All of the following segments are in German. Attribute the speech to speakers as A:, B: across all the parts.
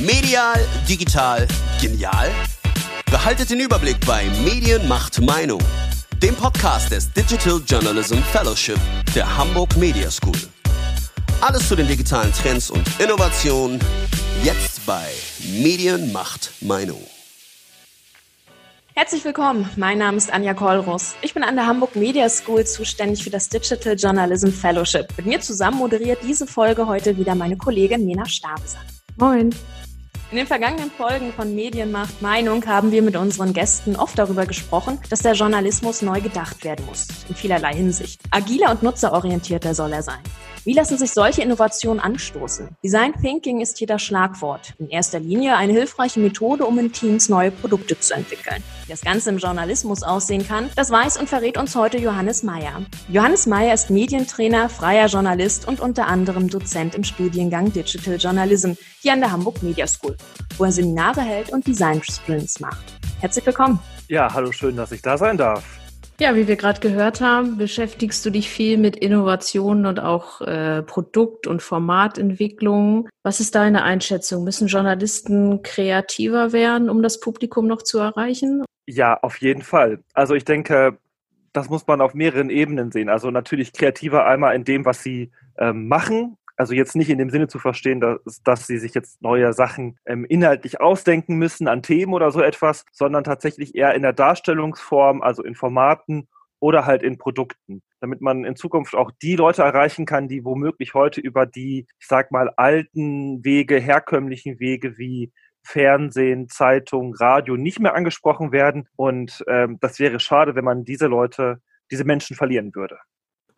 A: Medial, digital, genial? Behaltet den Überblick bei Medien macht Meinung, dem Podcast des Digital Journalism Fellowship der Hamburg Media School. Alles zu den digitalen Trends und Innovationen jetzt bei Medien macht Meinung.
B: Herzlich willkommen, mein Name ist Anja Kollross. Ich bin an der Hamburg Media School zuständig für das Digital Journalism Fellowship. Mit mir zusammen moderiert diese Folge heute wieder meine Kollegin Nena Stabeser.
C: Moin.
B: In den vergangenen Folgen von Medienmacht Meinung haben wir mit unseren Gästen oft darüber gesprochen, dass der Journalismus neu gedacht werden muss, in vielerlei Hinsicht. Agiler und nutzerorientierter soll er sein. Wie lassen sich solche Innovationen anstoßen? Design Thinking ist hier das Schlagwort. In erster Linie eine hilfreiche Methode, um in Teams neue Produkte zu entwickeln. Wie das Ganze im Journalismus aussehen kann, das weiß und verrät uns heute Johannes Meyer. Johannes Meyer ist Medientrainer, freier Journalist und unter anderem Dozent im Studiengang Digital Journalism hier an der Hamburg Media School, wo er Seminare hält und Design Sprints macht. Herzlich willkommen.
D: Ja, hallo, schön, dass ich da sein darf.
C: Ja, wie wir gerade gehört haben, beschäftigst du dich viel mit Innovationen und auch äh, Produkt- und Formatentwicklung. Was ist deine Einschätzung? Müssen Journalisten kreativer werden, um das Publikum noch zu erreichen?
D: Ja, auf jeden Fall. Also ich denke, das muss man auf mehreren Ebenen sehen. Also natürlich kreativer einmal in dem, was sie ähm, machen, also jetzt nicht in dem Sinne zu verstehen, dass, dass sie sich jetzt neue Sachen ähm, inhaltlich ausdenken müssen an Themen oder so etwas, sondern tatsächlich eher in der Darstellungsform, also in Formaten oder halt in Produkten, damit man in Zukunft auch die Leute erreichen kann, die womöglich heute über die, ich sag mal, alten Wege, herkömmlichen Wege wie Fernsehen, Zeitung, Radio nicht mehr angesprochen werden. Und ähm, das wäre schade, wenn man diese Leute, diese Menschen verlieren würde.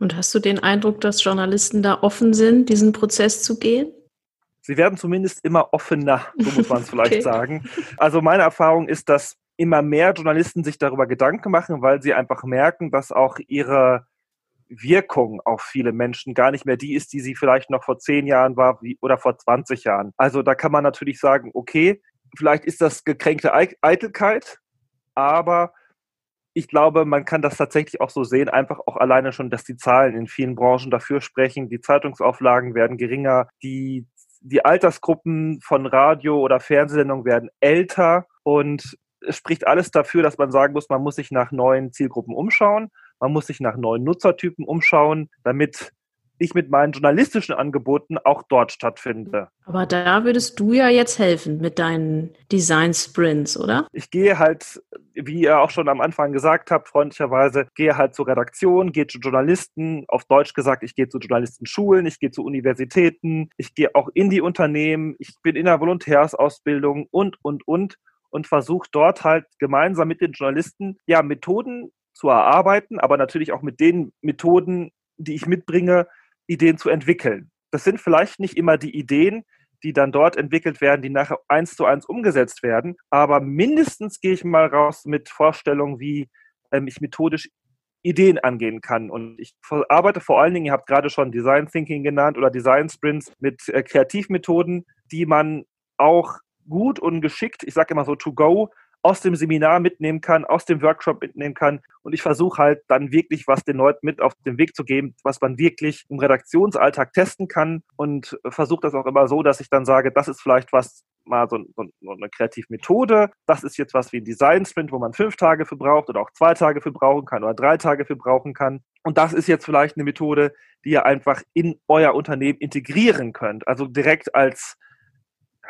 C: Und hast du den Eindruck, dass Journalisten da offen sind, diesen Prozess zu gehen?
D: Sie werden zumindest immer offener, so muss man es vielleicht okay. sagen. Also meine Erfahrung ist, dass immer mehr Journalisten sich darüber Gedanken machen, weil sie einfach merken, dass auch ihre Wirkung auf viele Menschen gar nicht mehr die ist, die sie vielleicht noch vor zehn Jahren war wie, oder vor 20 Jahren. Also da kann man natürlich sagen, okay, vielleicht ist das gekränkte Eitelkeit, aber ich glaube, man kann das tatsächlich auch so sehen, einfach auch alleine schon, dass die Zahlen in vielen Branchen dafür sprechen. Die Zeitungsauflagen werden geringer, die, die Altersgruppen von Radio- oder Fernsehsendungen werden älter. Und es spricht alles dafür, dass man sagen muss, man muss sich nach neuen Zielgruppen umschauen, man muss sich nach neuen Nutzertypen umschauen, damit ich mit meinen journalistischen Angeboten auch dort stattfinde.
C: Aber da würdest du ja jetzt helfen mit deinen Design Sprints, oder?
D: Ich gehe halt, wie ihr auch schon am Anfang gesagt habt, freundlicherweise, gehe halt zur Redaktion, gehe zu Journalisten, auf Deutsch gesagt, ich gehe zu Journalistenschulen, ich gehe zu Universitäten, ich gehe auch in die Unternehmen, ich bin in der Volontärsausbildung und, und, und und versuche dort halt gemeinsam mit den Journalisten ja Methoden zu erarbeiten, aber natürlich auch mit den Methoden, die ich mitbringe, Ideen zu entwickeln. Das sind vielleicht nicht immer die Ideen, die dann dort entwickelt werden, die nachher eins zu eins umgesetzt werden. Aber mindestens gehe ich mal raus mit Vorstellungen, wie ähm, ich methodisch Ideen angehen kann. Und ich arbeite vor allen Dingen, ihr habt gerade schon Design Thinking genannt oder Design Sprints mit äh, Kreativmethoden, die man auch gut und geschickt, ich sage immer so to go, aus dem Seminar mitnehmen kann, aus dem Workshop mitnehmen kann. Und ich versuche halt dann wirklich was den Leuten mit auf den Weg zu geben, was man wirklich im Redaktionsalltag testen kann und versuche das auch immer so, dass ich dann sage, das ist vielleicht was, mal so, so, so eine Kreativmethode. Das ist jetzt was wie ein Design Sprint, wo man fünf Tage für braucht oder auch zwei Tage für brauchen kann oder drei Tage für brauchen kann. Und das ist jetzt vielleicht eine Methode, die ihr einfach in euer Unternehmen integrieren könnt. Also direkt als,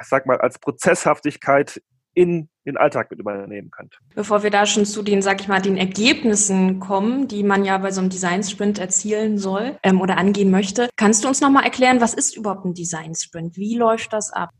D: ich sag mal, als Prozesshaftigkeit in den Alltag mit übernehmen könnt.
B: Bevor wir da schon zu den, sag ich mal, den Ergebnissen kommen, die man ja bei so einem Design Sprint erzielen soll ähm, oder angehen möchte, kannst du uns nochmal erklären, was ist überhaupt ein Design Sprint? Wie läuft das ab?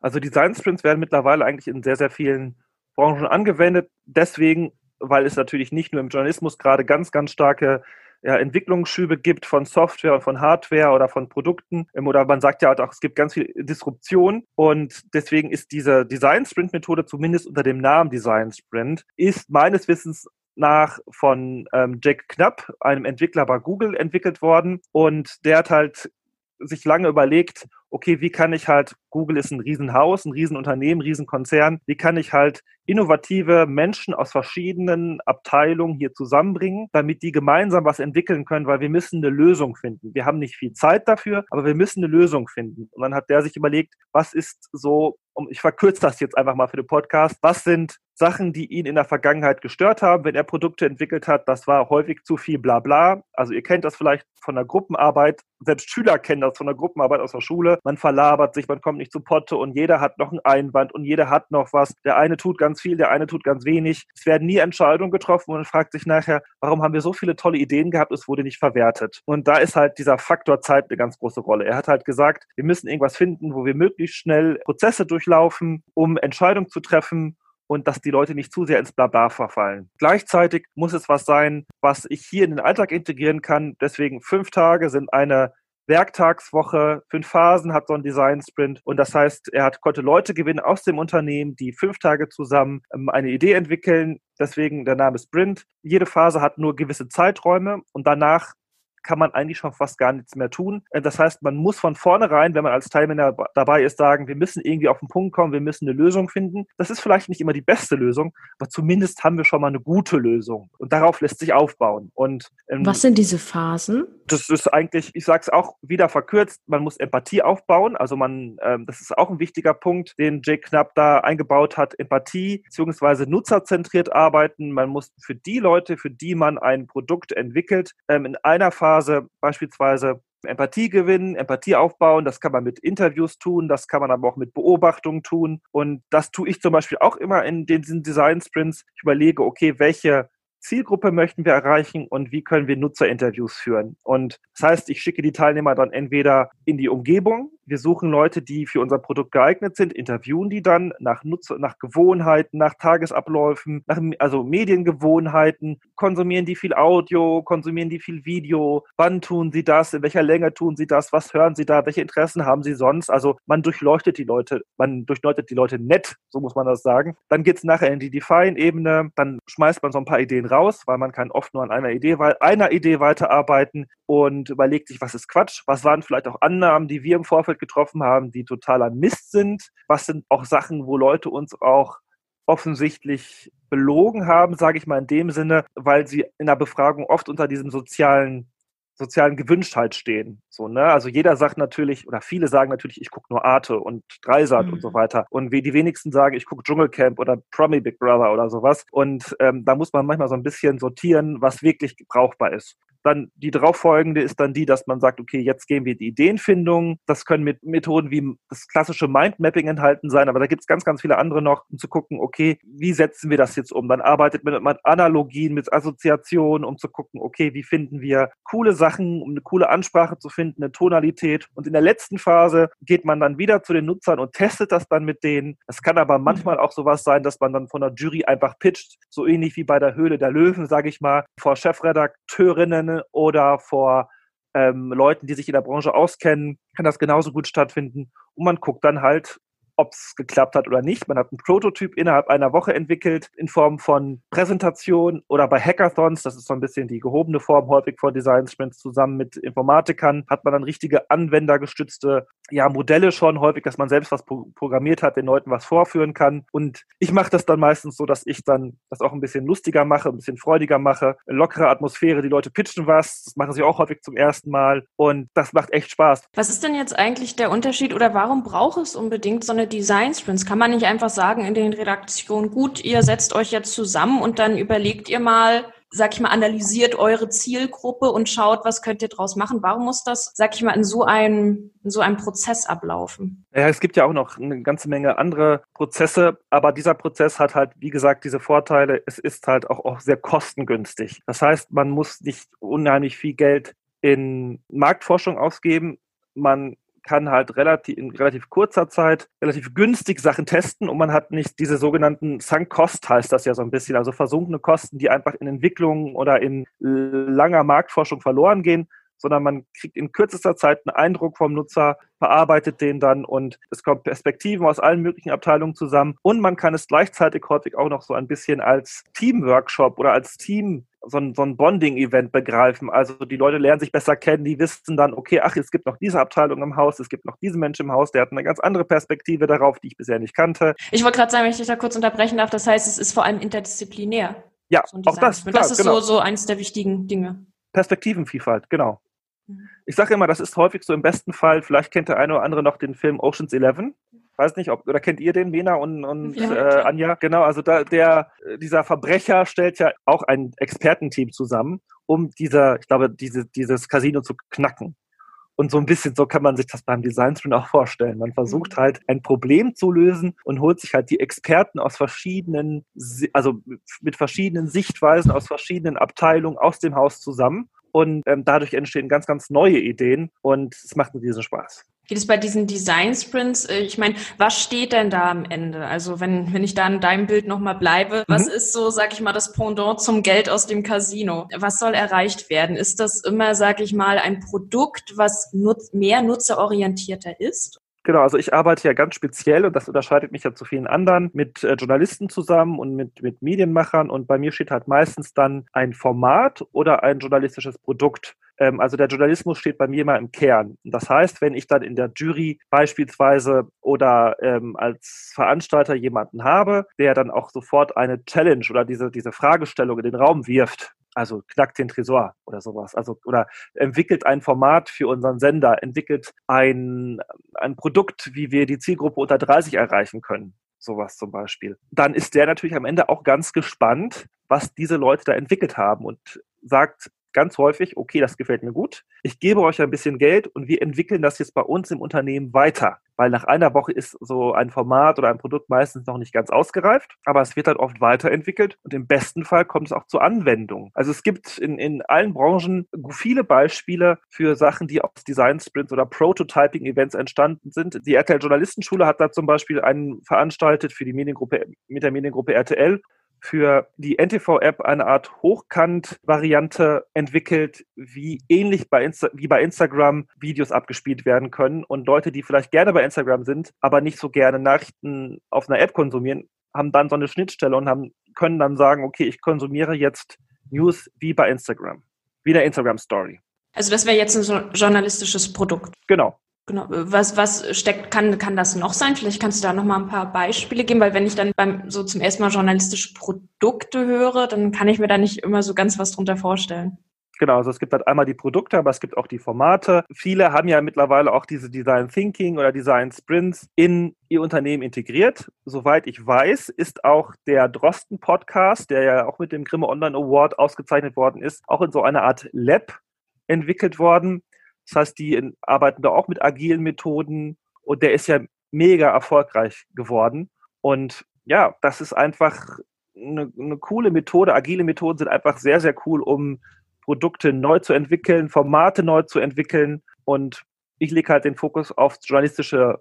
D: Also Design Sprints werden mittlerweile eigentlich in sehr, sehr vielen Branchen angewendet. Deswegen, weil es natürlich nicht nur im Journalismus gerade ganz, ganz starke ja, Entwicklungsschübe gibt von Software, von Hardware oder von Produkten. Ähm, oder man sagt ja auch, es gibt ganz viel Disruption. Und deswegen ist diese Design Sprint Methode zumindest unter dem Namen Design Sprint, ist meines Wissens nach von ähm, Jack Knapp, einem Entwickler bei Google, entwickelt worden. Und der hat halt sich lange überlegt, okay, wie kann ich halt Google ist ein Riesenhaus, ein Riesenunternehmen, Riesenkonzern. Wie kann ich halt innovative Menschen aus verschiedenen Abteilungen hier zusammenbringen, damit die gemeinsam was entwickeln können, weil wir müssen eine Lösung finden. Wir haben nicht viel Zeit dafür, aber wir müssen eine Lösung finden. Und dann hat der sich überlegt, was ist so ich verkürze das jetzt einfach mal für den Podcast, was sind Sachen, die ihn in der Vergangenheit gestört haben, wenn er Produkte entwickelt hat. Das war häufig zu viel Blabla. Also ihr kennt das vielleicht von der Gruppenarbeit. Selbst Schüler kennen das von der Gruppenarbeit aus der Schule. Man verlabert sich, man kommt nicht zu Potte und jeder hat noch einen Einwand und jeder hat noch was. Der eine tut ganz viel, der eine tut ganz wenig. Es werden nie Entscheidungen getroffen und man fragt sich nachher, warum haben wir so viele tolle Ideen gehabt, es wurde nicht verwertet. Und da ist halt dieser Faktor Zeit eine ganz große Rolle. Er hat halt gesagt, wir müssen irgendwas finden, wo wir möglichst schnell Prozesse durchlaufen, um Entscheidungen zu treffen und dass die Leute nicht zu sehr ins Blabla verfallen. Gleichzeitig muss es was sein, was ich hier in den Alltag integrieren kann. Deswegen fünf Tage sind eine Werktagswoche, fünf Phasen hat so ein Design Sprint und das heißt, er hat, konnte Leute gewinnen aus dem Unternehmen, die fünf Tage zusammen ähm, eine Idee entwickeln. Deswegen der Name Sprint. Jede Phase hat nur gewisse Zeiträume und danach kann man eigentlich schon fast gar nichts mehr tun. Äh, das heißt, man muss von vornherein, wenn man als Teilnehmer dabei ist, sagen, wir müssen irgendwie auf den Punkt kommen, wir müssen eine Lösung finden. Das ist vielleicht nicht immer die beste Lösung, aber zumindest haben wir schon mal eine gute Lösung. Und darauf lässt sich aufbauen. Und
C: ähm, was sind diese Phasen?
D: Das ist eigentlich, ich sage es auch wieder verkürzt, man muss Empathie aufbauen. Also man, ähm, das ist auch ein wichtiger Punkt, den Jake Knapp da eingebaut hat. Empathie bzw. nutzerzentriert arbeiten. Man muss für die Leute, für die man ein Produkt entwickelt, ähm, in einer Phase Phase beispielsweise Empathie gewinnen, Empathie aufbauen. Das kann man mit Interviews tun, das kann man aber auch mit Beobachtungen tun. Und das tue ich zum Beispiel auch immer in diesen Design Sprints. Ich überlege, okay, welche Zielgruppe möchten wir erreichen und wie können wir Nutzerinterviews führen. Und das heißt, ich schicke die Teilnehmer dann entweder in die Umgebung, wir suchen Leute, die für unser Produkt geeignet sind, interviewen die dann nach Nutzer, nach Gewohnheiten, nach Tagesabläufen, nach also Mediengewohnheiten, konsumieren die viel Audio, konsumieren die viel Video, wann tun sie das, in welcher Länge tun sie das, was hören sie da, welche Interessen haben sie sonst. Also man durchleuchtet die Leute, man durchleuchtet die Leute nett, so muss man das sagen. Dann geht's nachher in die Define-Ebene, dann schmeißt man so ein paar Ideen raus, weil man kann oft nur an einer Idee, einer Idee weiterarbeiten und überlegt sich, was ist Quatsch, was waren vielleicht auch Annahmen, die wir im Vorfeld getroffen haben, die totaler Mist sind, was sind auch Sachen, wo Leute uns auch offensichtlich belogen haben, sage ich mal in dem Sinne, weil sie in der Befragung oft unter diesem sozialen sozialen Gewünschtheit stehen. So, ne? Also jeder sagt natürlich, oder viele sagen natürlich, ich gucke nur Arte und Dreisat mhm. und so mhm. weiter. Und wie die wenigsten sagen, ich gucke Dschungelcamp oder Promi Big Brother oder sowas. Und ähm, da muss man manchmal so ein bisschen sortieren, was wirklich brauchbar ist. Dann die darauffolgende ist dann die, dass man sagt, okay, jetzt gehen wir die Ideenfindung. Das können mit Methoden wie das klassische Mindmapping enthalten sein, aber da gibt es ganz, ganz viele andere noch, um zu gucken, okay, wie setzen wir das jetzt um? Dann arbeitet man mit Analogien, mit Assoziationen, um zu gucken, okay, wie finden wir coole Sachen, um eine coole Ansprache zu finden, eine Tonalität. Und in der letzten Phase geht man dann wieder zu den Nutzern und testet das dann mit denen. Es kann aber manchmal auch sowas sein, dass man dann von der Jury einfach pitcht, so ähnlich wie bei der Höhle der Löwen, sage ich mal, vor Chefredakteurinnen oder vor ähm, Leuten, die sich in der Branche auskennen, kann das genauso gut stattfinden. Und man guckt dann halt, ob es geklappt hat oder nicht. Man hat einen Prototyp innerhalb einer Woche entwickelt in Form von Präsentation oder bei Hackathons, das ist so ein bisschen die gehobene Form, häufig vor Design Sprints zusammen mit Informatikern, hat man dann richtige anwendergestützte ja, Modelle schon, häufig, dass man selbst was programmiert hat, den Leuten was vorführen kann. Und ich mache das dann meistens so, dass ich dann das auch ein bisschen lustiger mache, ein bisschen freudiger mache, lockere Atmosphäre, die Leute pitchen was, das machen sie auch häufig zum ersten Mal und das macht echt Spaß.
B: Was ist denn jetzt eigentlich der Unterschied oder warum braucht es unbedingt so eine Design Sprints? Kann man nicht einfach sagen in den Redaktionen, gut, ihr setzt euch jetzt zusammen und dann überlegt ihr mal, sag ich mal, analysiert eure Zielgruppe und schaut, was könnt ihr draus machen? Warum muss das, sag ich mal, in so einem, in so einem Prozess ablaufen?
D: Ja, es gibt ja auch noch eine ganze Menge andere Prozesse, aber dieser Prozess hat halt, wie gesagt, diese Vorteile. Es ist halt auch, auch sehr kostengünstig. Das heißt, man muss nicht unheimlich viel Geld in Marktforschung ausgeben. Man kann halt relativ, in relativ kurzer Zeit relativ günstig Sachen testen und man hat nicht diese sogenannten Sunk Cost heißt das ja so ein bisschen, also versunkene Kosten, die einfach in Entwicklung oder in langer Marktforschung verloren gehen, sondern man kriegt in kürzester Zeit einen Eindruck vom Nutzer, verarbeitet den dann und es kommen Perspektiven aus allen möglichen Abteilungen zusammen und man kann es gleichzeitig häufig auch noch so ein bisschen als Teamworkshop oder als Team so ein, so ein Bonding-Event begreifen. Also die Leute lernen sich besser kennen, die wissen dann, okay, ach, es gibt noch diese Abteilung im Haus, es gibt noch diesen Menschen im Haus, der hat eine ganz andere Perspektive darauf, die ich bisher nicht kannte.
B: Ich wollte gerade sagen, wenn ich dich da kurz unterbrechen darf, das heißt, es ist vor allem interdisziplinär.
D: Ja, so auch das.
B: Klar, das ist genau. so, so eines der wichtigen Dinge.
D: Perspektivenvielfalt, genau. Ich sage immer, das ist häufig so im besten Fall, vielleicht kennt der eine oder andere noch den Film Oceans 11 weiß nicht, ob, oder kennt ihr den, Mena und, und ja, äh, Anja? Genau, also da, der, dieser Verbrecher stellt ja auch ein Expertenteam zusammen, um dieser, ich glaube, diese, dieses Casino zu knacken. Und so ein bisschen so kann man sich das beim Design Sprint auch vorstellen. Man versucht mhm. halt ein Problem zu lösen und holt sich halt die Experten aus verschiedenen, also mit verschiedenen Sichtweisen aus verschiedenen Abteilungen aus dem Haus zusammen. Und ähm, dadurch entstehen ganz, ganz neue Ideen und es macht einen riesen Spaß.
B: Geht es bei diesen Design Sprints? Äh, ich meine, was steht denn da am Ende? Also wenn, wenn ich da in deinem Bild nochmal bleibe, mhm. was ist so, sag ich mal, das Pendant zum Geld aus dem Casino? Was soll erreicht werden? Ist das immer, sag ich mal, ein Produkt, was nutz mehr nutzerorientierter ist?
D: Genau, also ich arbeite ja ganz speziell und das unterscheidet mich ja zu vielen anderen mit äh, Journalisten zusammen und mit, mit Medienmachern und bei mir steht halt meistens dann ein Format oder ein journalistisches Produkt ähm, also der Journalismus steht bei mir immer im Kern. Das heißt, wenn ich dann in der Jury beispielsweise oder ähm, als Veranstalter jemanden habe, der dann auch sofort eine Challenge oder diese, diese Fragestellung in den Raum wirft, also knackt den Tresor oder sowas, also oder entwickelt ein Format für unseren Sender, entwickelt ein, ein Produkt, wie wir die Zielgruppe unter 30 erreichen können sowas zum Beispiel. Dann ist der natürlich am Ende auch ganz gespannt, was diese Leute da entwickelt haben und sagt, ganz häufig, okay, das gefällt mir gut, ich gebe euch ein bisschen Geld und wir entwickeln das jetzt bei uns im Unternehmen weiter. Weil nach einer Woche ist so ein Format oder ein Produkt meistens noch nicht ganz ausgereift, aber es wird halt oft weiterentwickelt und im besten Fall kommt es auch zur Anwendung. Also es gibt in, in allen Branchen viele Beispiele für Sachen, die aus Design Sprints oder Prototyping-Events entstanden sind. Die RTL Journalistenschule hat da zum Beispiel einen veranstaltet für die Mediengruppe, mit der Mediengruppe RTL für die NTV-App eine Art Hochkant-Variante entwickelt, wie ähnlich bei Insta wie bei Instagram Videos abgespielt werden können. Und Leute, die vielleicht gerne bei Instagram sind, aber nicht so gerne Nachrichten auf einer App konsumieren, haben dann so eine Schnittstelle und haben, können dann sagen, okay, ich konsumiere jetzt News wie bei Instagram, wie eine Instagram-Story.
B: Also das wäre jetzt ein journalistisches Produkt.
D: Genau.
B: Genau. Was, was steckt, kann, kann das noch sein? Vielleicht kannst du da noch mal ein paar Beispiele geben, weil wenn ich dann beim, so zum ersten Mal journalistische Produkte höre, dann kann ich mir da nicht immer so ganz was drunter vorstellen.
D: Genau, also es gibt halt einmal die Produkte, aber es gibt auch die Formate. Viele haben ja mittlerweile auch diese Design Thinking oder Design Sprints in ihr Unternehmen integriert. Soweit ich weiß, ist auch der Drosten Podcast, der ja auch mit dem Grimme Online Award ausgezeichnet worden ist, auch in so einer Art Lab entwickelt worden. Das heißt, die arbeiten da auch mit agilen Methoden und der ist ja mega erfolgreich geworden. Und ja, das ist einfach eine, eine coole Methode. Agile Methoden sind einfach sehr, sehr cool, um Produkte neu zu entwickeln, Formate neu zu entwickeln. Und ich lege halt den Fokus auf journalistische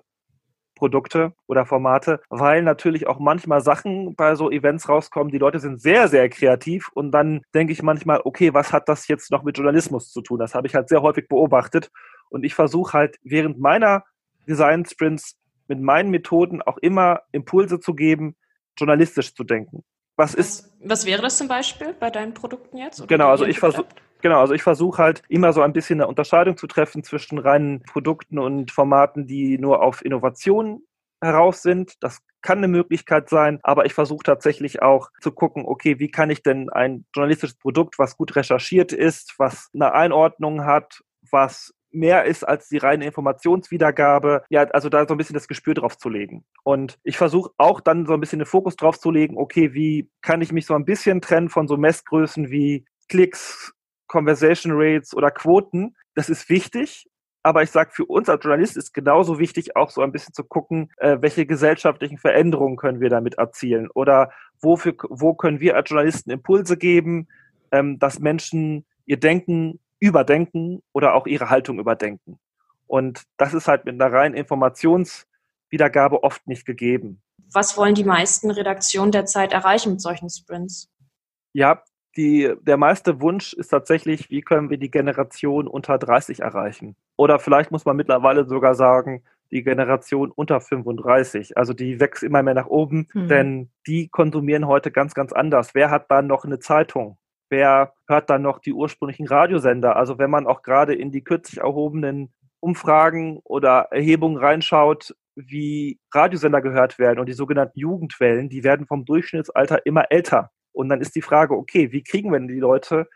D: Produkte oder Formate, weil natürlich auch manchmal Sachen bei so Events rauskommen. Die Leute sind sehr, sehr kreativ und dann denke ich manchmal, okay, was hat das jetzt noch mit Journalismus zu tun? Das habe ich halt sehr häufig beobachtet und ich versuche halt während meiner Design Sprints mit meinen Methoden auch immer Impulse zu geben, journalistisch zu denken.
B: Was ist. Was wäre das zum Beispiel bei deinen Produkten jetzt?
D: Genau, also ich versuche. Genau, also ich versuche halt immer so ein bisschen eine Unterscheidung zu treffen zwischen reinen Produkten und Formaten, die nur auf Innovation heraus sind. Das kann eine Möglichkeit sein, aber ich versuche tatsächlich auch zu gucken, okay, wie kann ich denn ein journalistisches Produkt, was gut recherchiert ist, was eine Einordnung hat, was mehr ist als die reine Informationswiedergabe. Ja, also da so ein bisschen das Gespür drauf zu legen. Und ich versuche auch dann so ein bisschen den Fokus drauf zu legen, okay, wie kann ich mich so ein bisschen trennen von so Messgrößen wie Klicks, Conversation Rates oder Quoten. Das ist wichtig, aber ich sage, für uns als Journalist ist genauso wichtig, auch so ein bisschen zu gucken, äh, welche gesellschaftlichen Veränderungen können wir damit erzielen oder wofür, wo können wir als Journalisten Impulse geben, ähm, dass Menschen ihr Denken überdenken oder auch ihre Haltung überdenken. Und das ist halt mit einer reinen Informationswiedergabe oft nicht gegeben.
B: Was wollen die meisten Redaktionen derzeit erreichen mit solchen Sprints?
D: Ja, die, der meiste Wunsch ist tatsächlich, wie können wir die Generation unter 30 erreichen? Oder vielleicht muss man mittlerweile sogar sagen, die Generation unter 35. Also die wächst immer mehr nach oben, mhm. denn die konsumieren heute ganz, ganz anders. Wer hat dann noch eine Zeitung? Wer hört dann noch die ursprünglichen Radiosender? Also wenn man auch gerade in die kürzlich erhobenen Umfragen oder Erhebungen reinschaut, wie Radiosender gehört werden und die sogenannten Jugendwellen, die werden vom Durchschnittsalter immer älter. Und dann ist die Frage, okay, wie kriegen wir denn die Leute,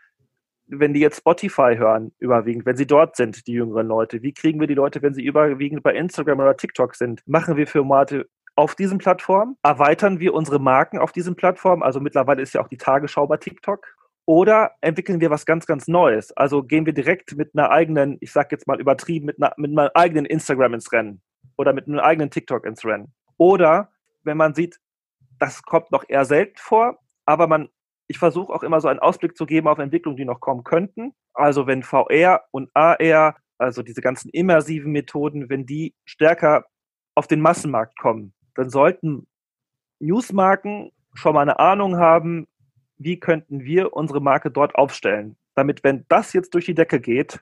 D: wenn die jetzt Spotify hören, überwiegend, wenn sie dort sind, die jüngeren Leute? Wie kriegen wir die Leute, wenn sie überwiegend bei Instagram oder TikTok sind? Machen wir Formate auf diesen Plattformen? Erweitern wir unsere Marken auf diesen Plattformen? Also mittlerweile ist ja auch die Tagesschau bei TikTok. Oder entwickeln wir was ganz, ganz Neues? Also gehen wir direkt mit einer eigenen, ich sag jetzt mal übertrieben, mit, einer, mit einem eigenen Instagram ins Rennen oder mit einem eigenen TikTok ins Rennen. Oder wenn man sieht, das kommt noch eher selten vor, aber man, ich versuche auch immer so einen Ausblick zu geben auf Entwicklungen, die noch kommen könnten. Also wenn VR und AR, also diese ganzen immersiven Methoden, wenn die stärker auf den Massenmarkt kommen, dann sollten Newsmarken schon mal eine Ahnung haben, wie könnten wir unsere Marke dort aufstellen. Damit, wenn das jetzt durch die Decke geht,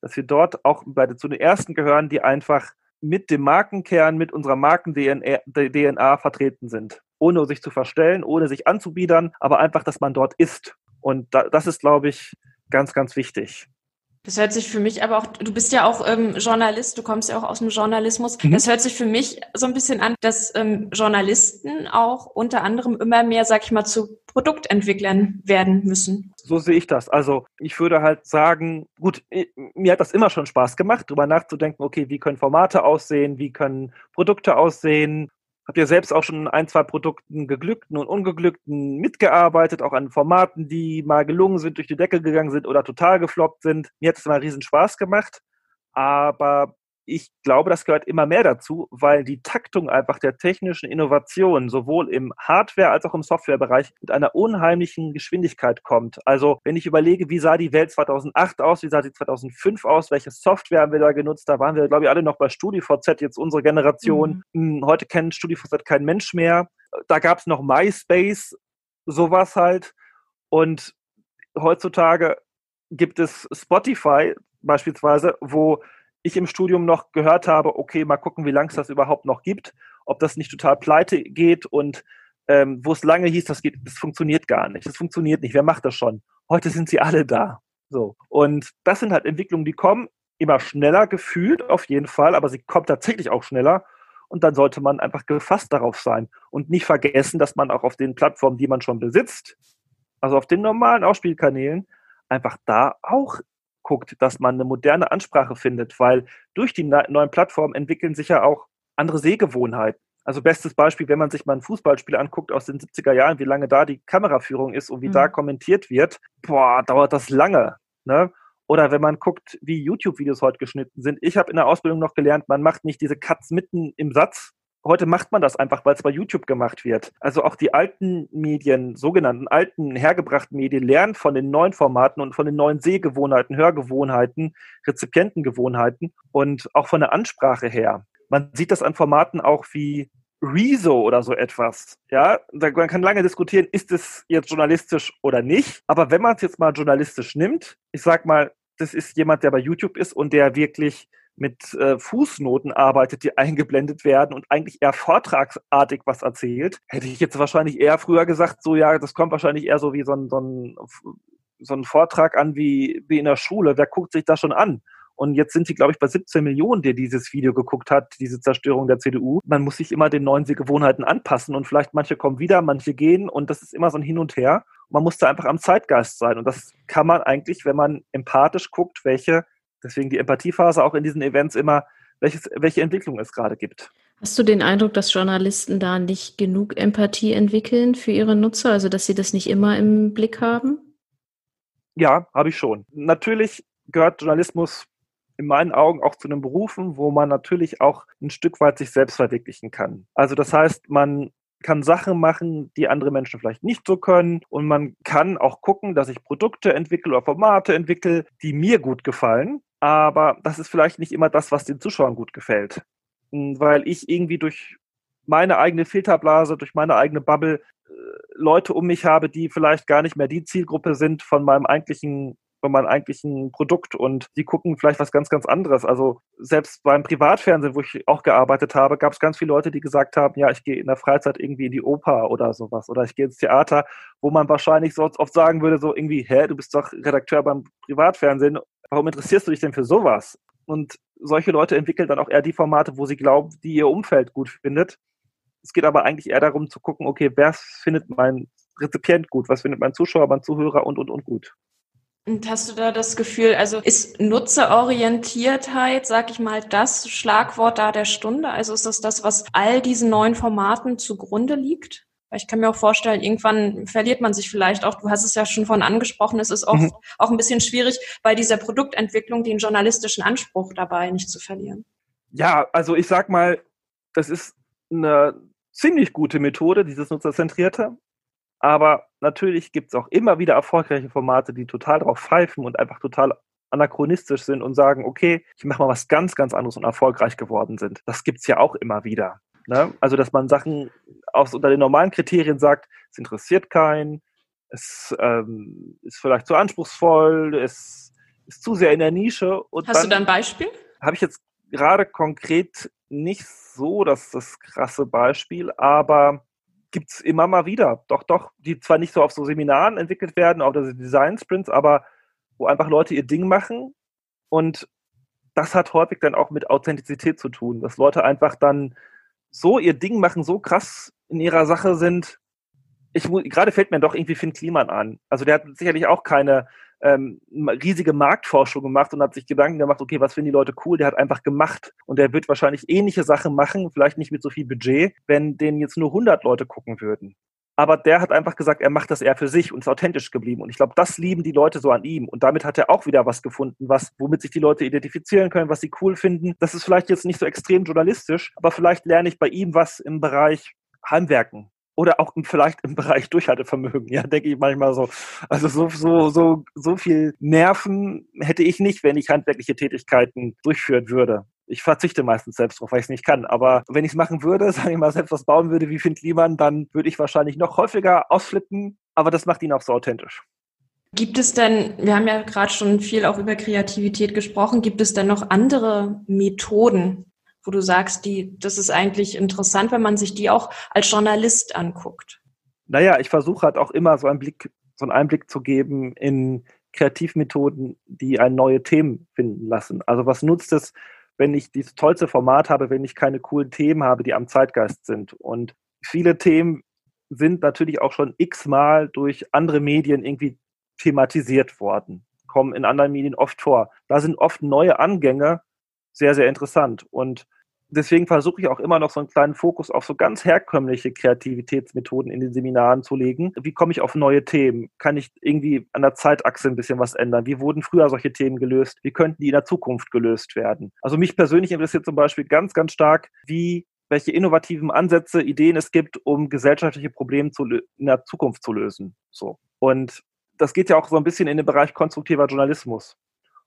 D: dass wir dort auch bei, zu den ersten gehören, die einfach mit dem Markenkern, mit unserer Marken-DNA vertreten sind ohne sich zu verstellen, ohne sich anzubiedern, aber einfach, dass man dort ist. Und da, das ist, glaube ich, ganz, ganz wichtig.
B: Das hört sich für mich aber auch, du bist ja auch ähm, Journalist, du kommst ja auch aus dem Journalismus. Mhm. Das hört sich für mich so ein bisschen an, dass ähm, Journalisten auch unter anderem immer mehr, sag ich mal, zu Produktentwicklern werden müssen.
D: So sehe ich das. Also ich würde halt sagen, gut, mir hat das immer schon Spaß gemacht, darüber nachzudenken, okay, wie können Formate aussehen, wie können Produkte aussehen, Habt ihr selbst auch schon ein, zwei Produkten geglückten und ungeglückten mitgearbeitet, auch an Formaten, die mal gelungen sind, durch die Decke gegangen sind oder total gefloppt sind? Mir hat es immer riesen Spaß gemacht. Aber ich glaube, das gehört immer mehr dazu, weil die Taktung einfach der technischen Innovation sowohl im Hardware- als auch im Softwarebereich mit einer unheimlichen Geschwindigkeit kommt. Also wenn ich überlege, wie sah die Welt 2008 aus, wie sah sie 2005 aus, welche Software haben wir da genutzt, da waren wir, glaube ich, alle noch bei StudiVZ, jetzt unsere Generation. Mhm. Hm, heute kennt StudiVZ kein Mensch mehr. Da gab es noch MySpace, sowas halt. Und heutzutage gibt es Spotify beispielsweise, wo ich im Studium noch gehört habe, okay, mal gucken, wie lange es das überhaupt noch gibt, ob das nicht total pleite geht und ähm, wo es lange hieß, das geht, das funktioniert gar nicht, das funktioniert nicht, wer macht das schon? Heute sind sie alle da. So. Und das sind halt Entwicklungen, die kommen immer schneller gefühlt, auf jeden Fall, aber sie kommen tatsächlich auch schneller. Und dann sollte man einfach gefasst darauf sein und nicht vergessen, dass man auch auf den Plattformen, die man schon besitzt, also auf den normalen Ausspielkanälen, einfach da auch guckt, dass man eine moderne Ansprache findet, weil durch die neuen Plattformen entwickeln sich ja auch andere Sehgewohnheiten. Also bestes Beispiel, wenn man sich mal ein Fußballspiel anguckt aus den 70er Jahren, wie lange da die Kameraführung ist und wie mhm. da kommentiert wird, boah, dauert das lange. Ne? Oder wenn man guckt, wie YouTube-Videos heute geschnitten sind. Ich habe in der Ausbildung noch gelernt, man macht nicht diese Cuts mitten im Satz, heute macht man das einfach, weil es bei YouTube gemacht wird. Also auch die alten Medien, sogenannten alten, hergebrachten Medien lernen von den neuen Formaten und von den neuen Sehgewohnheiten, Hörgewohnheiten, Rezipientengewohnheiten und auch von der Ansprache her. Man sieht das an Formaten auch wie Rezo oder so etwas. Ja, man kann lange diskutieren, ist es jetzt journalistisch oder nicht. Aber wenn man es jetzt mal journalistisch nimmt, ich sag mal, das ist jemand, der bei YouTube ist und der wirklich mit äh, Fußnoten arbeitet, die eingeblendet werden und eigentlich eher vortragsartig was erzählt, hätte ich jetzt wahrscheinlich eher früher gesagt, so ja, das kommt wahrscheinlich eher so wie so ein, so ein, so ein Vortrag an wie, wie in der Schule. Wer guckt sich das schon an? Und jetzt sind sie, glaube ich, bei 17 Millionen, der dieses Video geguckt hat, diese Zerstörung der CDU. Man muss sich immer den neuen Gewohnheiten anpassen und vielleicht manche kommen wieder, manche gehen und das ist immer so ein Hin und Her. Man muss da einfach am Zeitgeist sein und das kann man eigentlich, wenn man empathisch guckt, welche Deswegen die Empathiephase auch in diesen Events immer, welches, welche Entwicklung es gerade gibt.
C: Hast du den Eindruck, dass Journalisten da nicht genug Empathie entwickeln für ihre Nutzer, also dass sie das nicht immer im Blick haben?
D: Ja, habe ich schon. Natürlich gehört Journalismus in meinen Augen auch zu einem Berufen, wo man natürlich auch ein Stück weit sich selbst verwirklichen kann. Also das heißt, man kann Sachen machen, die andere Menschen vielleicht nicht so können. Und man kann auch gucken, dass ich Produkte entwickle oder Formate entwickle, die mir gut gefallen aber das ist vielleicht nicht immer das, was den Zuschauern gut gefällt. Hm, weil ich irgendwie durch meine eigene Filterblase, durch meine eigene Bubble äh, Leute um mich habe, die vielleicht gar nicht mehr die Zielgruppe sind von meinem eigentlichen von meinem eigentlichen Produkt und die gucken vielleicht was ganz, ganz anderes. Also selbst beim Privatfernsehen, wo ich auch gearbeitet habe, gab es ganz viele Leute, die gesagt haben, ja, ich gehe in der Freizeit irgendwie in die Oper oder sowas oder ich gehe ins Theater, wo man wahrscheinlich so oft sagen würde, so irgendwie, hä, du bist doch Redakteur beim Privatfernsehen, warum interessierst du dich denn für sowas? Und solche Leute entwickeln dann auch eher die Formate, wo sie glauben, die ihr Umfeld gut findet. Es geht aber eigentlich eher darum zu gucken, okay, wer findet mein Rezipient gut, was findet mein Zuschauer, mein Zuhörer und, und, und gut.
B: Und hast du da das Gefühl, also ist Nutzerorientiertheit, sag ich mal, das Schlagwort da der Stunde? Also ist das das, was all diesen neuen Formaten zugrunde liegt? Weil ich kann mir auch vorstellen, irgendwann verliert man sich vielleicht auch. Du hast es ja schon von angesprochen. Es ist oft mhm. auch ein bisschen schwierig, bei dieser Produktentwicklung den journalistischen Anspruch dabei nicht zu verlieren.
D: Ja, also ich sag mal, das ist eine ziemlich gute Methode, dieses Nutzerzentrierte. Aber natürlich gibt es auch immer wieder erfolgreiche Formate, die total drauf pfeifen und einfach total anachronistisch sind und sagen, okay, ich mache mal was ganz, ganz anderes und erfolgreich geworden sind. Das gibt es ja auch immer wieder. Ne? Also, dass man Sachen auch unter den normalen Kriterien sagt, es interessiert keinen, es ähm, ist vielleicht zu anspruchsvoll, es ist zu sehr in der Nische.
B: Hast du da ein Beispiel?
D: Habe ich jetzt gerade konkret nicht so das, das krasse Beispiel, aber gibt es immer mal wieder. Doch, doch, die zwar nicht so auf so Seminaren entwickelt werden, auf diese Design Sprints, aber wo einfach Leute ihr Ding machen und das hat häufig dann auch mit Authentizität zu tun, dass Leute einfach dann so ihr Ding machen, so krass in ihrer Sache sind. Ich, gerade fällt mir doch irgendwie Finn Kliman an. Also der hat sicherlich auch keine ähm, riesige Marktforschung gemacht und hat sich Gedanken gemacht, okay, was finden die Leute cool? Der hat einfach gemacht und der wird wahrscheinlich ähnliche Sachen machen, vielleicht nicht mit so viel Budget, wenn den jetzt nur 100 Leute gucken würden. Aber der hat einfach gesagt, er macht das eher für sich und ist authentisch geblieben. Und ich glaube, das lieben die Leute so an ihm. Und damit hat er auch wieder was gefunden, was, womit sich die Leute identifizieren können, was sie cool finden. Das ist vielleicht jetzt nicht so extrem journalistisch, aber vielleicht lerne ich bei ihm was im Bereich Heimwerken oder auch vielleicht im Bereich Durchhaltevermögen, ja, denke ich manchmal so. Also so, so, so, so viel Nerven hätte ich nicht, wenn ich handwerkliche Tätigkeiten durchführen würde. Ich verzichte meistens selbst drauf, weil ich es nicht kann. Aber wenn ich es machen würde, sage ich mal, selbst was bauen würde wie Finn Kliman, dann würde ich wahrscheinlich noch häufiger ausflippen. Aber das macht ihn auch so authentisch.
B: Gibt es denn, wir haben ja gerade schon viel auch über Kreativität gesprochen, gibt es denn noch andere Methoden, wo du sagst, die, das ist eigentlich interessant, wenn man sich die auch als Journalist anguckt?
D: Naja, ich versuche halt auch immer so einen Blick, so einen Einblick zu geben in Kreativmethoden, die ein neue Themen finden lassen. Also was nutzt es, wenn ich dieses tollste Format habe, wenn ich keine coolen Themen habe, die am Zeitgeist sind? Und viele Themen sind natürlich auch schon x-mal durch andere Medien irgendwie thematisiert worden, kommen in anderen Medien oft vor. Da sind oft neue Angänge sehr, sehr interessant. Und deswegen versuche ich auch immer noch so einen kleinen Fokus auf so ganz herkömmliche Kreativitätsmethoden in den Seminaren zu legen. Wie komme ich auf neue Themen? Kann ich irgendwie an der Zeitachse ein bisschen was ändern? Wie wurden früher solche Themen gelöst? Wie könnten die in der Zukunft gelöst werden? Also mich persönlich interessiert zum Beispiel ganz, ganz stark, wie welche innovativen Ansätze, Ideen es gibt, um gesellschaftliche Probleme in der Zukunft zu lösen. So. Und das geht ja auch so ein bisschen in den Bereich konstruktiver Journalismus.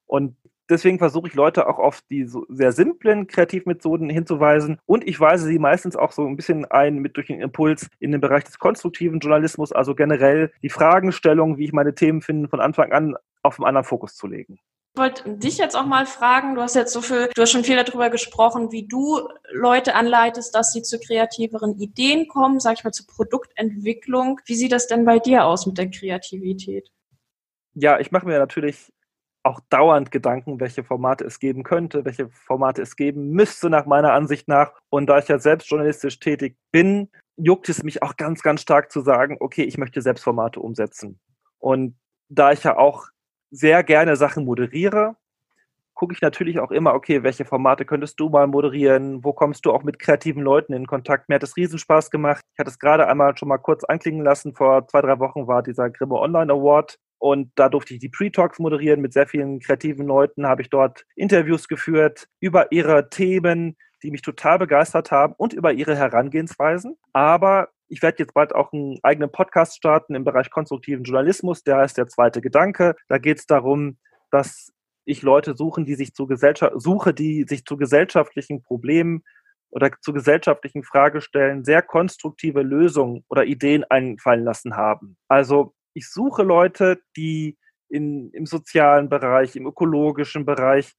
D: Und Deswegen versuche ich Leute auch auf die so sehr simplen Kreativmethoden hinzuweisen und ich weise sie meistens auch so ein bisschen ein mit durch den Impuls in den Bereich des konstruktiven Journalismus, also generell die Fragestellung, wie ich meine Themen finde, von Anfang an auf einen anderen Fokus zu legen.
B: Ich wollte dich jetzt auch mal fragen, du hast jetzt so viel, du hast schon viel darüber gesprochen, wie du Leute anleitest, dass sie zu kreativeren Ideen kommen, sag ich mal, zur Produktentwicklung. Wie sieht das denn bei dir aus mit der Kreativität?
D: Ja, ich mache mir natürlich auch dauernd Gedanken, welche Formate es geben könnte, welche Formate es geben müsste, nach meiner Ansicht nach. Und da ich ja selbst journalistisch tätig bin, juckt es mich auch ganz, ganz stark zu sagen, okay, ich möchte selbst Formate umsetzen. Und da ich ja auch sehr gerne Sachen moderiere, gucke ich natürlich auch immer, okay, welche Formate könntest du mal moderieren? Wo kommst du auch mit kreativen Leuten in Kontakt? Mir hat es Riesenspaß gemacht. Ich hatte es gerade einmal schon mal kurz anklingen lassen. Vor zwei, drei Wochen war dieser Grimme Online Award und da durfte ich die Pre-Talks moderieren mit sehr vielen kreativen Leuten, habe ich dort Interviews geführt über ihre Themen, die mich total begeistert haben und über ihre Herangehensweisen. Aber ich werde jetzt bald auch einen eigenen Podcast starten im Bereich konstruktiven Journalismus. Der heißt der zweite Gedanke. Da geht es darum, dass ich Leute suchen, die sich zu Gesellschaft, suche, die sich zu gesellschaftlichen Problemen oder zu gesellschaftlichen Fragestellen sehr konstruktive Lösungen oder Ideen einfallen lassen haben. Also ich suche Leute, die in, im sozialen Bereich, im ökologischen Bereich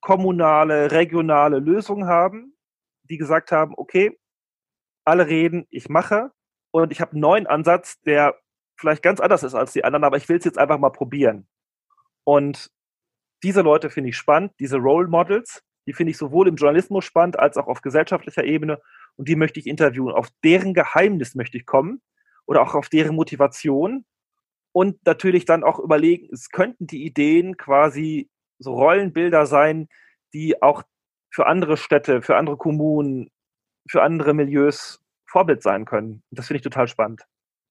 D: kommunale, regionale Lösungen haben, die gesagt haben, okay, alle reden, ich mache und ich habe einen neuen Ansatz, der vielleicht ganz anders ist als die anderen, aber ich will es jetzt einfach mal probieren. Und diese Leute finde ich spannend, diese Role Models, die finde ich sowohl im Journalismus spannend als auch auf gesellschaftlicher Ebene und die möchte ich interviewen. Auf deren Geheimnis möchte ich kommen oder auch auf deren Motivation und natürlich dann auch überlegen, es könnten die Ideen quasi so Rollenbilder sein, die auch für andere Städte, für andere Kommunen, für andere Milieus Vorbild sein können. Das finde ich total spannend.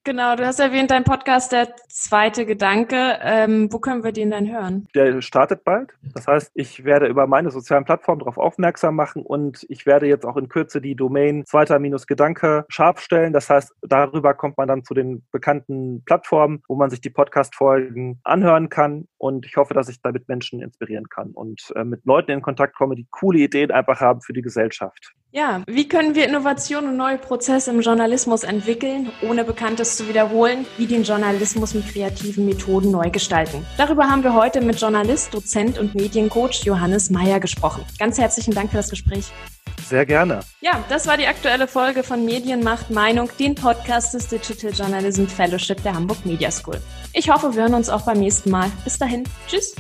B: Genau, du hast erwähnt, dein Podcast, der zweite Gedanke. Ähm, wo können wir den denn hören?
D: Der startet bald. Das heißt, ich werde über meine sozialen Plattformen darauf aufmerksam machen und ich werde jetzt auch in Kürze die Domain zweiter-gedanke scharf stellen. Das heißt, darüber kommt man dann zu den bekannten Plattformen, wo man sich die Podcast-Folgen anhören kann. Und ich hoffe, dass ich damit Menschen inspirieren kann und äh, mit Leuten in Kontakt komme, die coole Ideen einfach haben für die Gesellschaft.
B: Ja, wie können wir Innovation und neue Prozesse im Journalismus entwickeln, ohne Bekanntes zu wiederholen, wie den Journalismus mit kreativen Methoden neu gestalten? Darüber haben wir heute mit Journalist, Dozent und Mediencoach Johannes Meyer gesprochen. Ganz herzlichen Dank für das Gespräch.
D: Sehr gerne.
B: Ja, das war die aktuelle Folge von Medienmacht Meinung, den Podcast des Digital Journalism Fellowship der Hamburg Media School. Ich hoffe, wir hören uns auch beim nächsten Mal. Bis dahin. Tschüss.